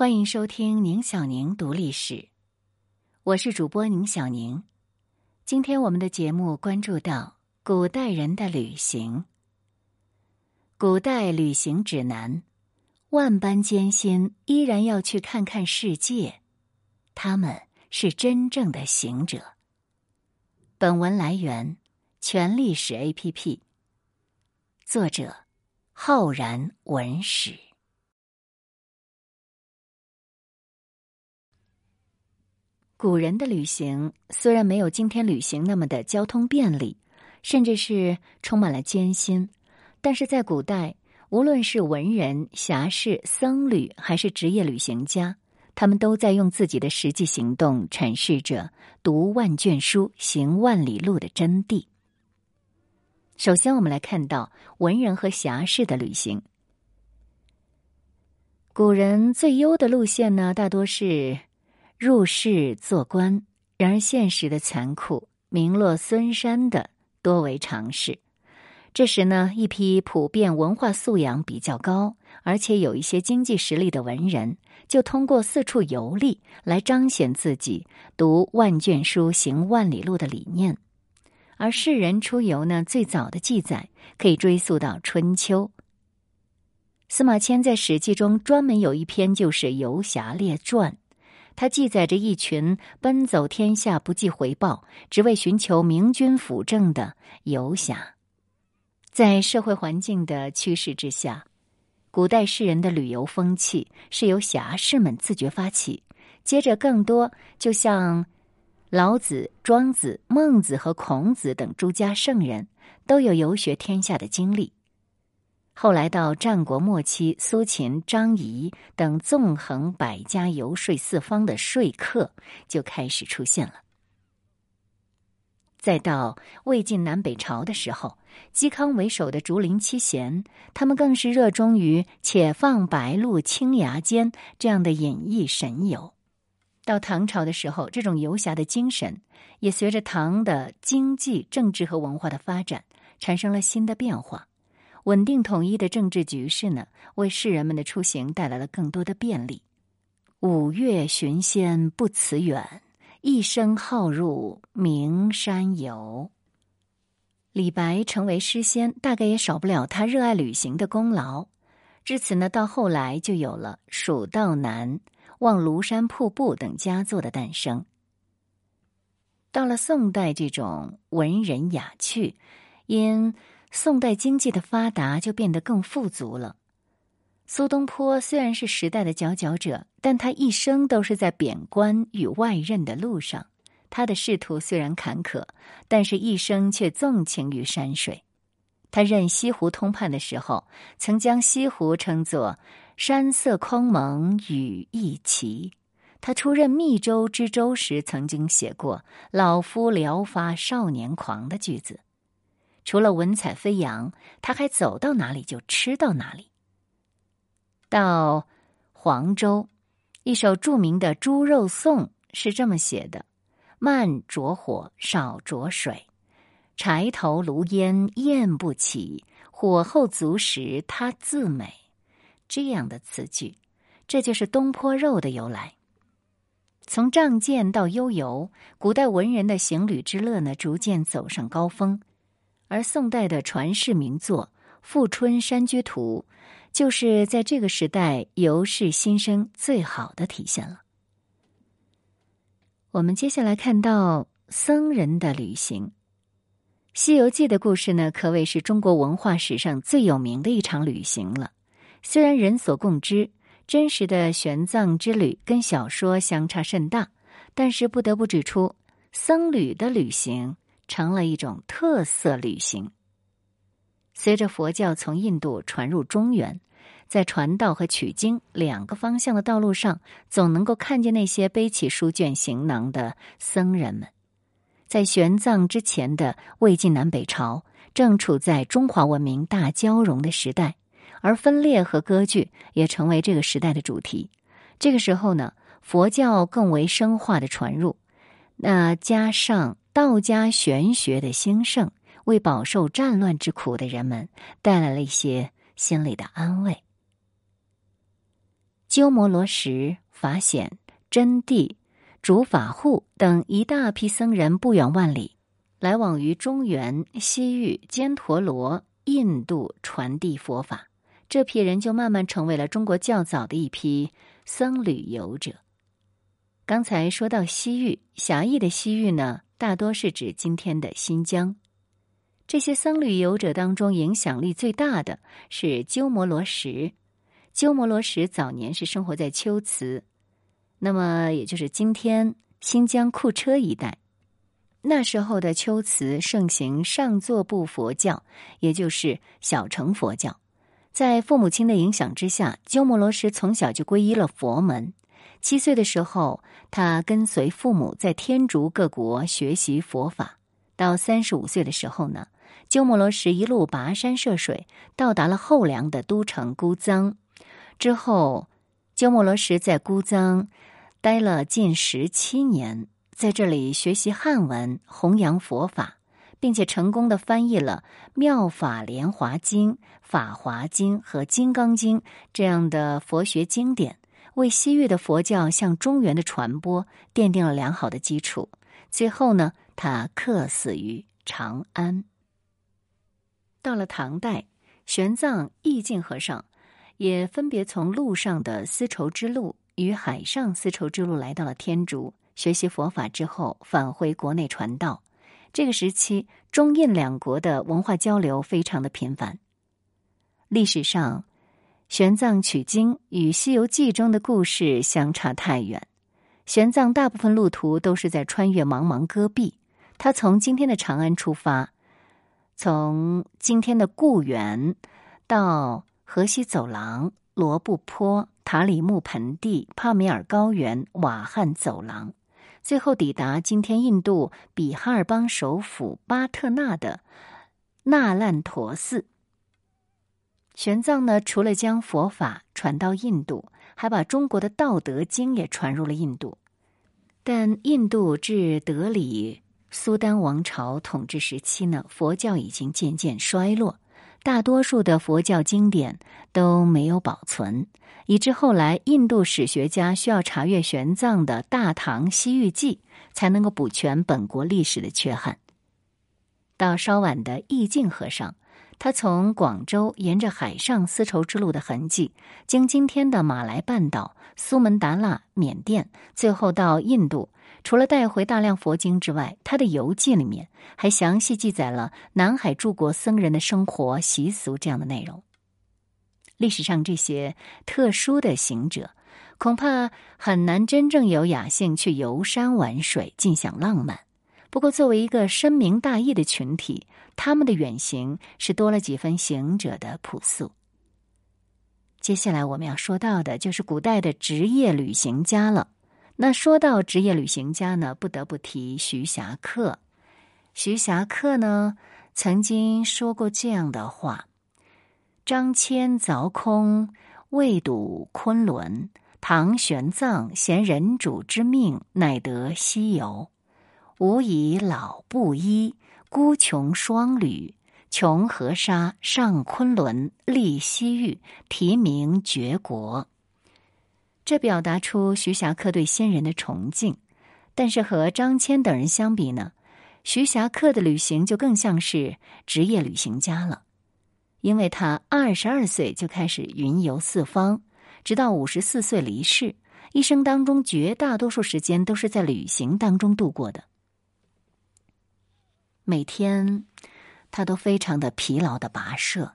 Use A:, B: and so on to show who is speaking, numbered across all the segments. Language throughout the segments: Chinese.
A: 欢迎收听宁小宁读历史，我是主播宁小宁。今天我们的节目关注到古代人的旅行。古代旅行指南，万般艰辛依然要去看看世界，他们是真正的行者。本文来源全历史 APP，作者浩然文史。古人的旅行虽然没有今天旅行那么的交通便利，甚至是充满了艰辛，但是在古代，无论是文人、侠士、僧侣，还是职业旅行家，他们都在用自己的实际行动阐释着“读万卷书，行万里路”的真谛。首先，我们来看到文人和侠士的旅行。古人最优的路线呢，大多是。入仕做官，然而现实的残酷，名落孙山的多为常事。这时呢，一批普遍文化素养比较高，而且有一些经济实力的文人，就通过四处游历来彰显自己读万卷书、行万里路的理念。而世人出游呢，最早的记载可以追溯到春秋。司马迁在《史记》中专门有一篇就是《游侠列传》。它记载着一群奔走天下不计回报，只为寻求明君辅政的游侠。在社会环境的趋势之下，古代世人的旅游风气是由侠士们自觉发起。接着，更多就像老子、庄子、孟子和孔子等诸家圣人，都有游学天下的经历。后来到战国末期，苏秦、张仪等纵横百家、游说四方的说客就开始出现了。再到魏晋南北朝的时候，嵇康为首的竹林七贤，他们更是热衷于“且放白鹿青崖间”这样的隐逸神游。到唐朝的时候，这种游侠的精神也随着唐的经济、政治和文化的发展，产生了新的变化。稳定统一的政治局势呢，为世人们的出行带来了更多的便利。五岳寻仙不辞远，一生好入名山游。李白成为诗仙，大概也少不了他热爱旅行的功劳。至此呢，到后来就有了《蜀道难》《望庐山瀑布》等佳作的诞生。到了宋代，这种文人雅趣，因宋代经济的发达就变得更富足了。苏东坡虽然是时代的佼佼者，但他一生都是在贬官与外任的路上。他的仕途虽然坎坷，但是一生却纵情于山水。他任西湖通判的时候，曾将西湖称作“山色空蒙，雨亦奇”。他出任密州知州时，曾经写过“老夫聊发少年狂”的句子。除了文采飞扬，他还走到哪里就吃到哪里。到黄州，一首著名的《猪肉颂》是这么写的：“慢着火，少着水，柴头炉烟焰不起，火候足时它自美。”这样的词句，这就是东坡肉的由来。从仗剑到悠游，古代文人的行旅之乐呢，逐渐走上高峰。而宋代的传世名作《富春山居图》，就是在这个时代游士心声最好的体现了。我们接下来看到僧人的旅行，《西游记》的故事呢，可谓是中国文化史上最有名的一场旅行了。虽然人所共知，真实的玄奘之旅跟小说相差甚大，但是不得不指出，僧侣的旅行。成了一种特色旅行。随着佛教从印度传入中原，在传道和取经两个方向的道路上，总能够看见那些背起书卷行囊的僧人们。在玄奘之前的魏晋南北朝，正处在中华文明大交融的时代，而分裂和割据也成为这个时代的主题。这个时候呢，佛教更为深化的传入，那加上。道家玄学的兴盛，为饱受战乱之苦的人们带来了一些心理的安慰。鸠摩罗什、法显、真谛、竺法护等一大批僧人不远万里，来往于中原、西域、犍陀罗、印度传递佛法。这批人就慢慢成为了中国较早的一批僧旅游者。刚才说到西域，狭义的西域呢，大多是指今天的新疆。这些僧旅游者当中，影响力最大的是鸠摩罗什。鸠摩罗什早年是生活在龟兹，那么也就是今天新疆库车一带。那时候的龟兹盛行上座部佛教，也就是小乘佛教。在父母亲的影响之下，鸠摩罗什从小就皈依了佛门。七岁的时候，他跟随父母在天竺各国学习佛法。到三十五岁的时候呢，鸠摩罗什一路跋山涉水，到达了后梁的都城姑臧。之后，鸠摩罗什在姑臧待了近十七年，在这里学习汉文，弘扬佛法。并且成功的翻译了《妙法莲华经》《法华经》和《金刚经》这样的佛学经典，为西域的佛教向中原的传播奠定了良好的基础。最后呢，他客死于长安。到了唐代，玄奘、义净和尚也分别从陆上的丝绸之路与海上丝绸之路来到了天竺，学习佛法之后返回国内传道。这个时期，中印两国的文化交流非常的频繁。历史上，玄奘取经与《西游记》中的故事相差太远。玄奘大部分路途都是在穿越茫茫戈壁。他从今天的长安出发，从今天的固原到河西走廊、罗布泊、塔里木盆地、帕米尔高原、瓦罕走廊。最后抵达今天印度比哈尔邦首府巴特纳的那烂陀寺。玄奘呢，除了将佛法传到印度，还把中国的《道德经》也传入了印度。但印度至德里苏丹王朝统治时期呢，佛教已经渐渐衰落。大多数的佛教经典都没有保存，以致后来印度史学家需要查阅玄奘的《大唐西域记》，才能够补全本国历史的缺憾。到稍晚的义净和尚，他从广州沿着海上丝绸之路的痕迹，经今天的马来半岛、苏门答腊、缅甸，最后到印度。除了带回大量佛经之外，他的游记里面还详细记载了南海诸国僧人的生活习俗这样的内容。历史上这些特殊的行者，恐怕很难真正有雅兴去游山玩水、尽享浪漫。不过，作为一个深明大义的群体，他们的远行是多了几分行者的朴素。接下来我们要说到的就是古代的职业旅行家了。那说到职业旅行家呢，不得不提徐霞客。徐霞客呢，曾经说过这样的话：“张骞凿空，未睹昆仑；唐玄奘衔人主之命，乃得西游。吾以老布衣，孤穷双旅，穷河沙，上昆仑，立西域，提名绝国。”这表达出徐霞客对先人的崇敬，但是和张骞等人相比呢，徐霞客的旅行就更像是职业旅行家了，因为他二十二岁就开始云游四方，直到五十四岁离世，一生当中绝大多数时间都是在旅行当中度过的。每天，他都非常的疲劳的跋涉，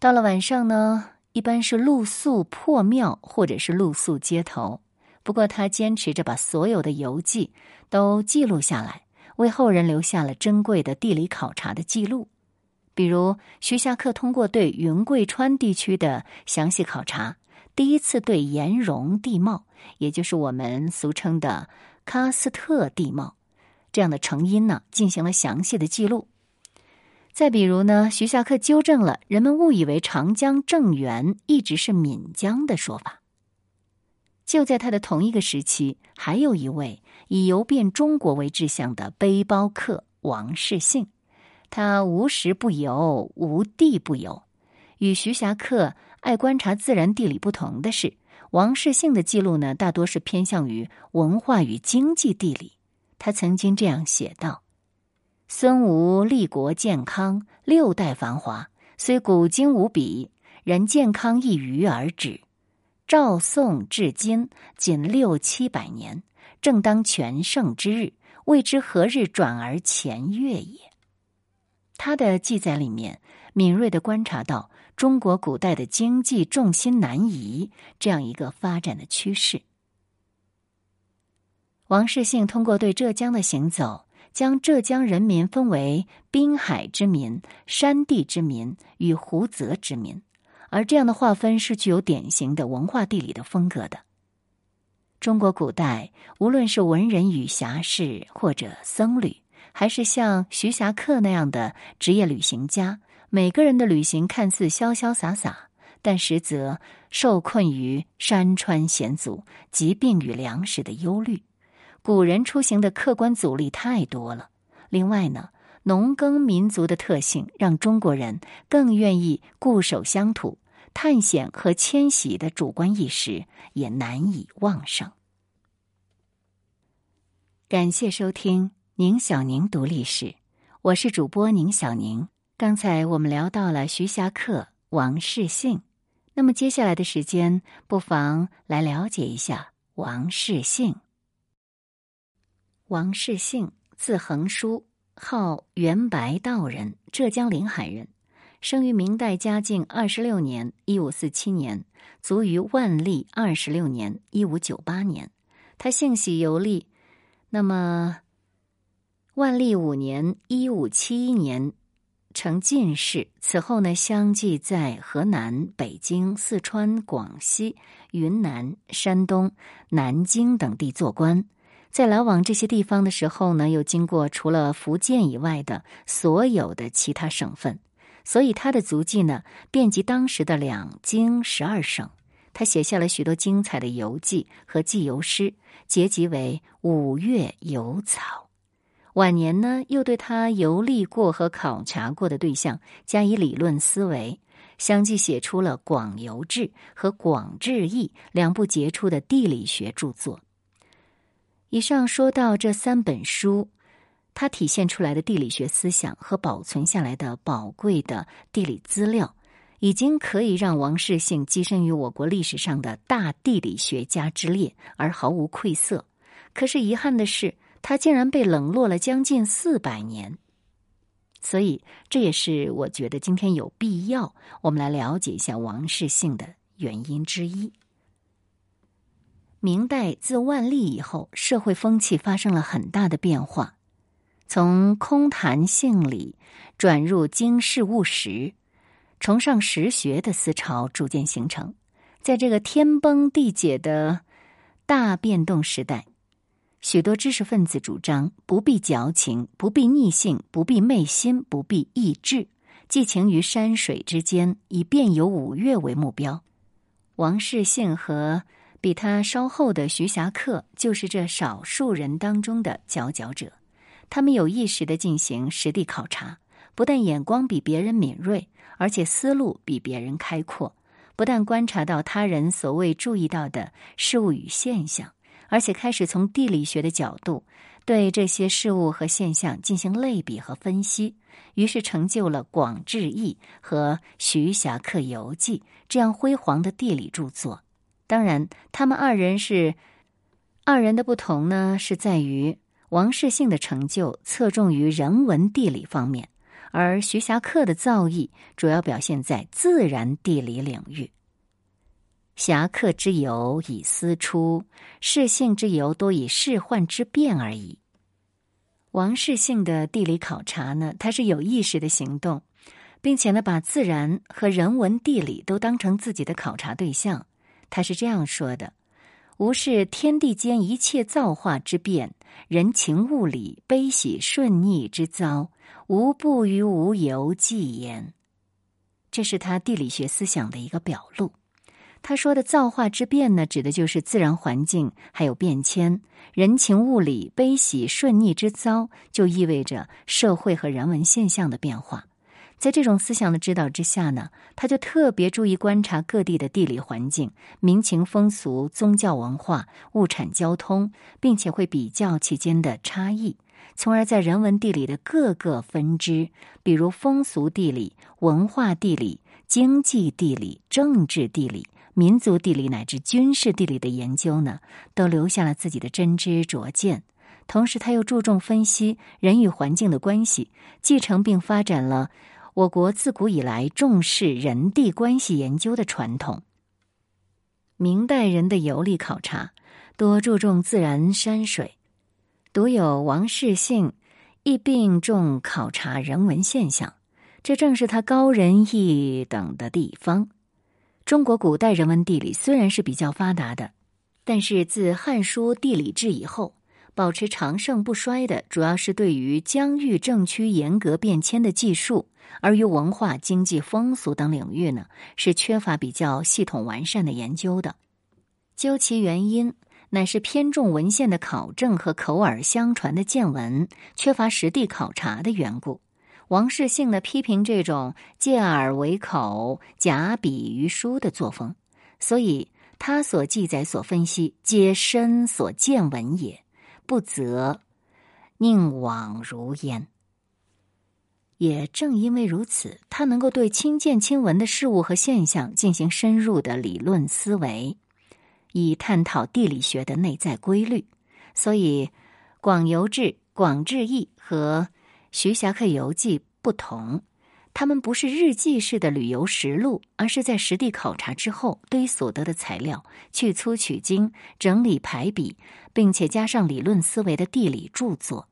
A: 到了晚上呢。一般是露宿破庙，或者是露宿街头。不过，他坚持着把所有的游记都记录下来，为后人留下了珍贵的地理考察的记录。比如，徐霞客通过对云贵川地区的详细考察，第一次对岩溶地貌，也就是我们俗称的喀斯特地貌这样的成因呢，进行了详细的记录。再比如呢，徐霞客纠正了人们误以为长江正源一直是岷江的说法。就在他的同一个时期，还有一位以游遍中国为志向的背包客王世信，他无时不游，无地不游。与徐霞客爱观察自然地理不同的是，王世信的记录呢，大多是偏向于文化与经济地理。他曾经这样写道：“孙吴立国健康，六代繁华，虽古今无比，然健康一隅而止。赵宋至今仅六七百年，正当全盛之日，未知何日转而前越也。”他的记载里面，敏锐的观察到。中国古代的经济重心南移这样一个发展的趋势，王世信通过对浙江的行走，将浙江人民分为滨海之民、山地之民与湖泽之民，而这样的划分是具有典型的文化地理的风格的。中国古代无论是文人与侠士，或者僧侣，还是像徐霞客那样的职业旅行家。每个人的旅行看似潇潇洒洒，但实则受困于山川险阻、疾病与粮食的忧虑。古人出行的客观阻力太多了。另外呢，农耕民族的特性让中国人更愿意固守乡土，探险和迁徙的主观意识也难以旺盛。感谢收听宁小宁读历史，我是主播宁小宁。刚才我们聊到了徐霞客、王世信，那么接下来的时间，不妨来了解一下王世信。王世信，字恒书，号元白道人，浙江临海人，生于明代嘉靖二十六年（一五四七年），卒于万历二十六年（一五九八年）。他性喜游历，那么万历五年（一五七一年）。成进士，此后呢，相继在河南、北京、四川、广西、云南、山东、南京等地做官。在来往这些地方的时候呢，又经过除了福建以外的所有的其他省份，所以他的足迹呢，遍及当时的两京十二省。他写下了许多精彩的游记和记游诗，结集为《五岳游草》。晚年呢，又对他游历过和考察过的对象加以理论思维，相继写出了《广游志》和《广志异》两部杰出的地理学著作。以上说到这三本书，它体现出来的地理学思想和保存下来的宝贵的地理资料，已经可以让王世信跻身于我国历史上的大地理学家之列，而毫无愧色。可是遗憾的是。他竟然被冷落了将近四百年，所以这也是我觉得今天有必要我们来了解一下王世信的原因之一。明代自万历以后，社会风气发生了很大的变化，从空谈性理转入经世务实、崇尚实学的思潮逐渐形成。在这个天崩地解的大变动时代。许多知识分子主张不必矫情，不必逆性，不必昧心，不必意志，寄情于山水之间，以遍游五岳为目标。王世信和比他稍后的徐霞客就是这少数人当中的佼佼者。他们有意识的进行实地考察，不但眼光比别人敏锐，而且思路比别人开阔。不但观察到他人所未注意到的事物与现象。而且开始从地理学的角度对这些事物和现象进行类比和分析，于是成就了《广志异》和《徐霞客游记》这样辉煌的地理著作。当然，他们二人是二人的不同呢，是在于王世信的成就侧重于人文地理方面，而徐霞客的造诣主要表现在自然地理领域。侠客之游以思出，世性之游多以世幻之变而已。王世信的地理考察呢，他是有意识的行动，并且呢，把自然和人文地理都当成自己的考察对象。他是这样说的：“无视天地间一切造化之变，人情物理悲喜顺逆之遭，无不于无由记焉。”这是他地理学思想的一个表露。他说的造化之变呢，指的就是自然环境还有变迁；人情物理悲喜顺逆之遭，就意味着社会和人文现象的变化。在这种思想的指导之下呢，他就特别注意观察各地的地理环境、民情风俗、宗教文化、物产交通，并且会比较其间的差异，从而在人文地理的各个分支，比如风俗地理、文化地理、经济地理、政治地理、民族地理乃至军事地理的研究呢，都留下了自己的真知灼见。同时，他又注重分析人与环境的关系，继承并发展了。我国自古以来重视人地关系研究的传统。明代人的游历考察多注重自然山水，独有王世信亦并重考察人文现象，这正是他高人一等的地方。中国古代人文地理虽然是比较发达的，但是自《汉书·地理志》以后。保持长盛不衰的，主要是对于疆域政区严格变迁的技术；而于文化、经济、风俗等领域呢，是缺乏比较系统完善的研究的。究其原因，乃是偏重文献的考证和口耳相传的见闻，缺乏实地考察的缘故。王世信呢，批评这种借耳为口、假笔于书的作风，所以他所记载、所分析，皆身所见闻也。不责，宁往如焉。也正因为如此，他能够对亲见亲闻的事物和现象进行深入的理论思维，以探讨地理学的内在规律。所以，《广游志》《广志异》和《徐霞客游记》不同。他们不是日记式的旅游实录，而是在实地考察之后，对于所得的材料去粗取精、整理排比，并且加上理论思维的地理著作。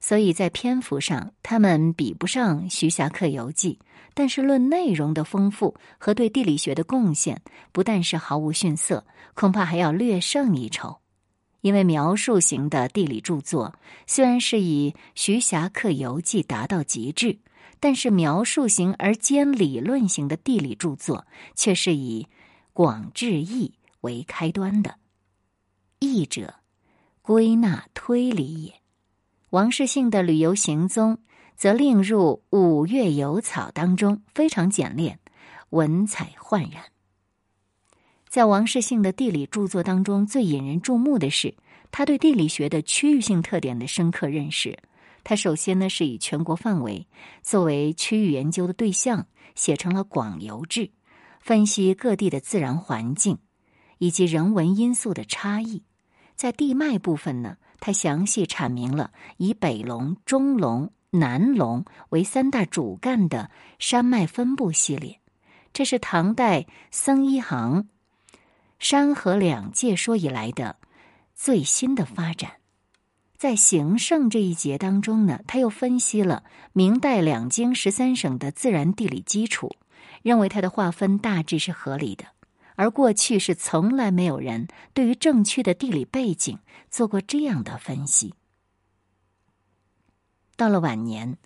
A: 所以在篇幅上，他们比不上《徐霞客游记》，但是论内容的丰富和对地理学的贡献，不但是毫无逊色，恐怕还要略胜一筹。因为描述型的地理著作虽然是以《徐霞客游记》达到极致。但是，描述型而兼理论型的地理著作，却是以《广志义》为开端的。义者，归纳推理也。王世信的旅游行踪，则另入《五岳游草》当中，非常简练，文采焕然。在王世信的地理著作当中，最引人注目的是他对地理学的区域性特点的深刻认识。他首先呢是以全国范围作为区域研究的对象，写成了《广游志》，分析各地的自然环境以及人文因素的差异。在地脉部分呢，他详细阐明了以北龙、中龙、南龙为三大主干的山脉分布系列。这是唐代僧一行山河两界说以来的最新的发展。在行胜这一节当中呢，他又分析了明代两京十三省的自然地理基础，认为它的划分大致是合理的。而过去是从来没有人对于正区的地理背景做过这样的分析。到了晚年，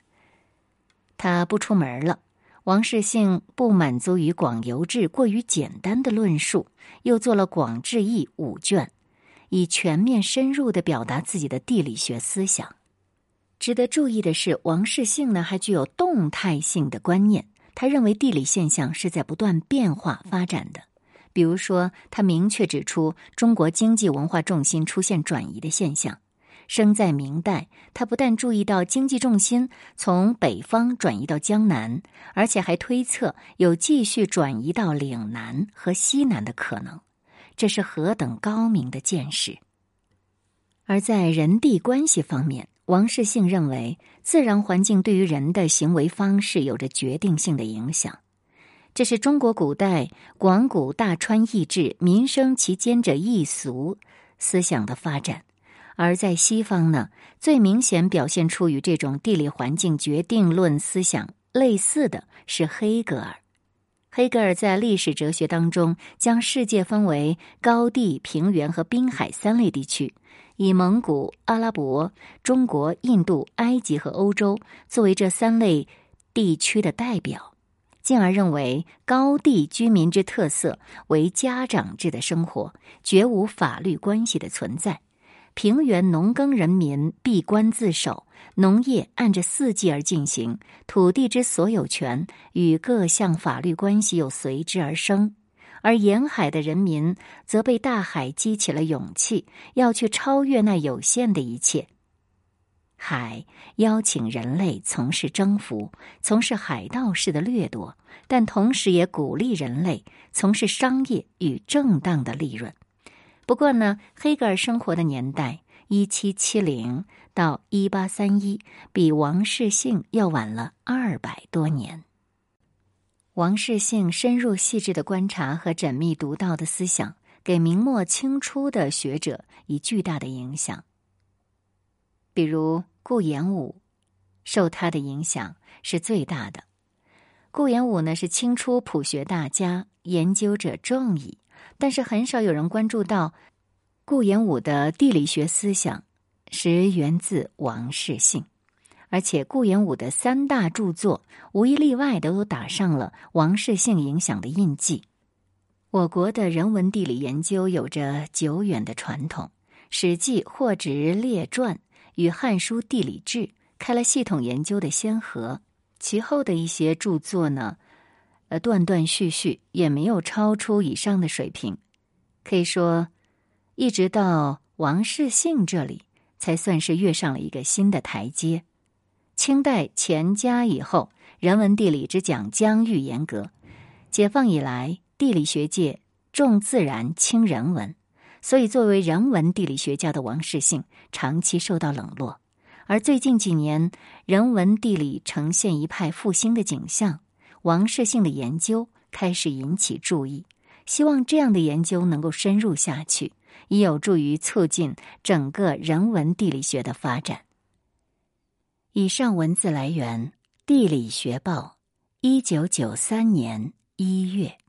A: 他不出门了。王世信不满足于《广游志》过于简单的论述，又做了《广志义》五卷。以全面深入的表达自己的地理学思想。值得注意的是，王世信呢还具有动态性的观念。他认为地理现象是在不断变化发展的。比如说，他明确指出中国经济文化重心出现转移的现象。生在明代，他不但注意到经济重心从北方转移到江南，而且还推测有继续转移到岭南和西南的可能。这是何等高明的见识！而在人地关系方面，王世信认为，自然环境对于人的行为方式有着决定性的影响。这是中国古代广古大川易志、民生其间者易俗思想的发展；而在西方呢，最明显表现出与这种地理环境决定论思想类似的是黑格尔。黑格尔在历史哲学当中，将世界分为高地、平原和滨海三类地区，以蒙古、阿拉伯、中国、印度、埃及和欧洲作为这三类地区的代表，进而认为高地居民之特色为家长制的生活，绝无法律关系的存在；平原农耕人民闭关自守，农业按着四季而进行，土地之所有权与各项法律关系又随之而生。而沿海的人民则被大海激起了勇气，要去超越那有限的一切。海邀请人类从事征服，从事海盗式的掠夺，但同时也鼓励人类从事商业与正当的利润。不过呢，黑格尔生活的年代（一七七零到一八三一）比王世信要晚了二百多年。王世信深入细致的观察和缜密独到的思想，给明末清初的学者以巨大的影响。比如顾炎武，受他的影响是最大的。顾炎武呢是清初朴学大家，研究者众矣，但是很少有人关注到顾炎武的地理学思想是源自王世信。而且，顾炎武的三大著作无一例外都打上了王世信影响的印记。我国的人文地理研究有着久远的传统，《史记·货殖列传》与《汉书·地理志》开了系统研究的先河。其后的一些著作呢，呃，断断续续，也没有超出以上的水平。可以说，一直到王世信这里，才算是跃上了一个新的台阶。清代乾嘉以后，人文地理之讲疆域严格；解放以来，地理学界重自然轻人文，所以作为人文地理学家的王世信长期受到冷落。而最近几年，人文地理呈现一派复兴的景象，王室性的研究开始引起注意。希望这样的研究能够深入下去，以有助于促进整个人文地理学的发展。以上文字来源：《地理学报》，一九九三年一月。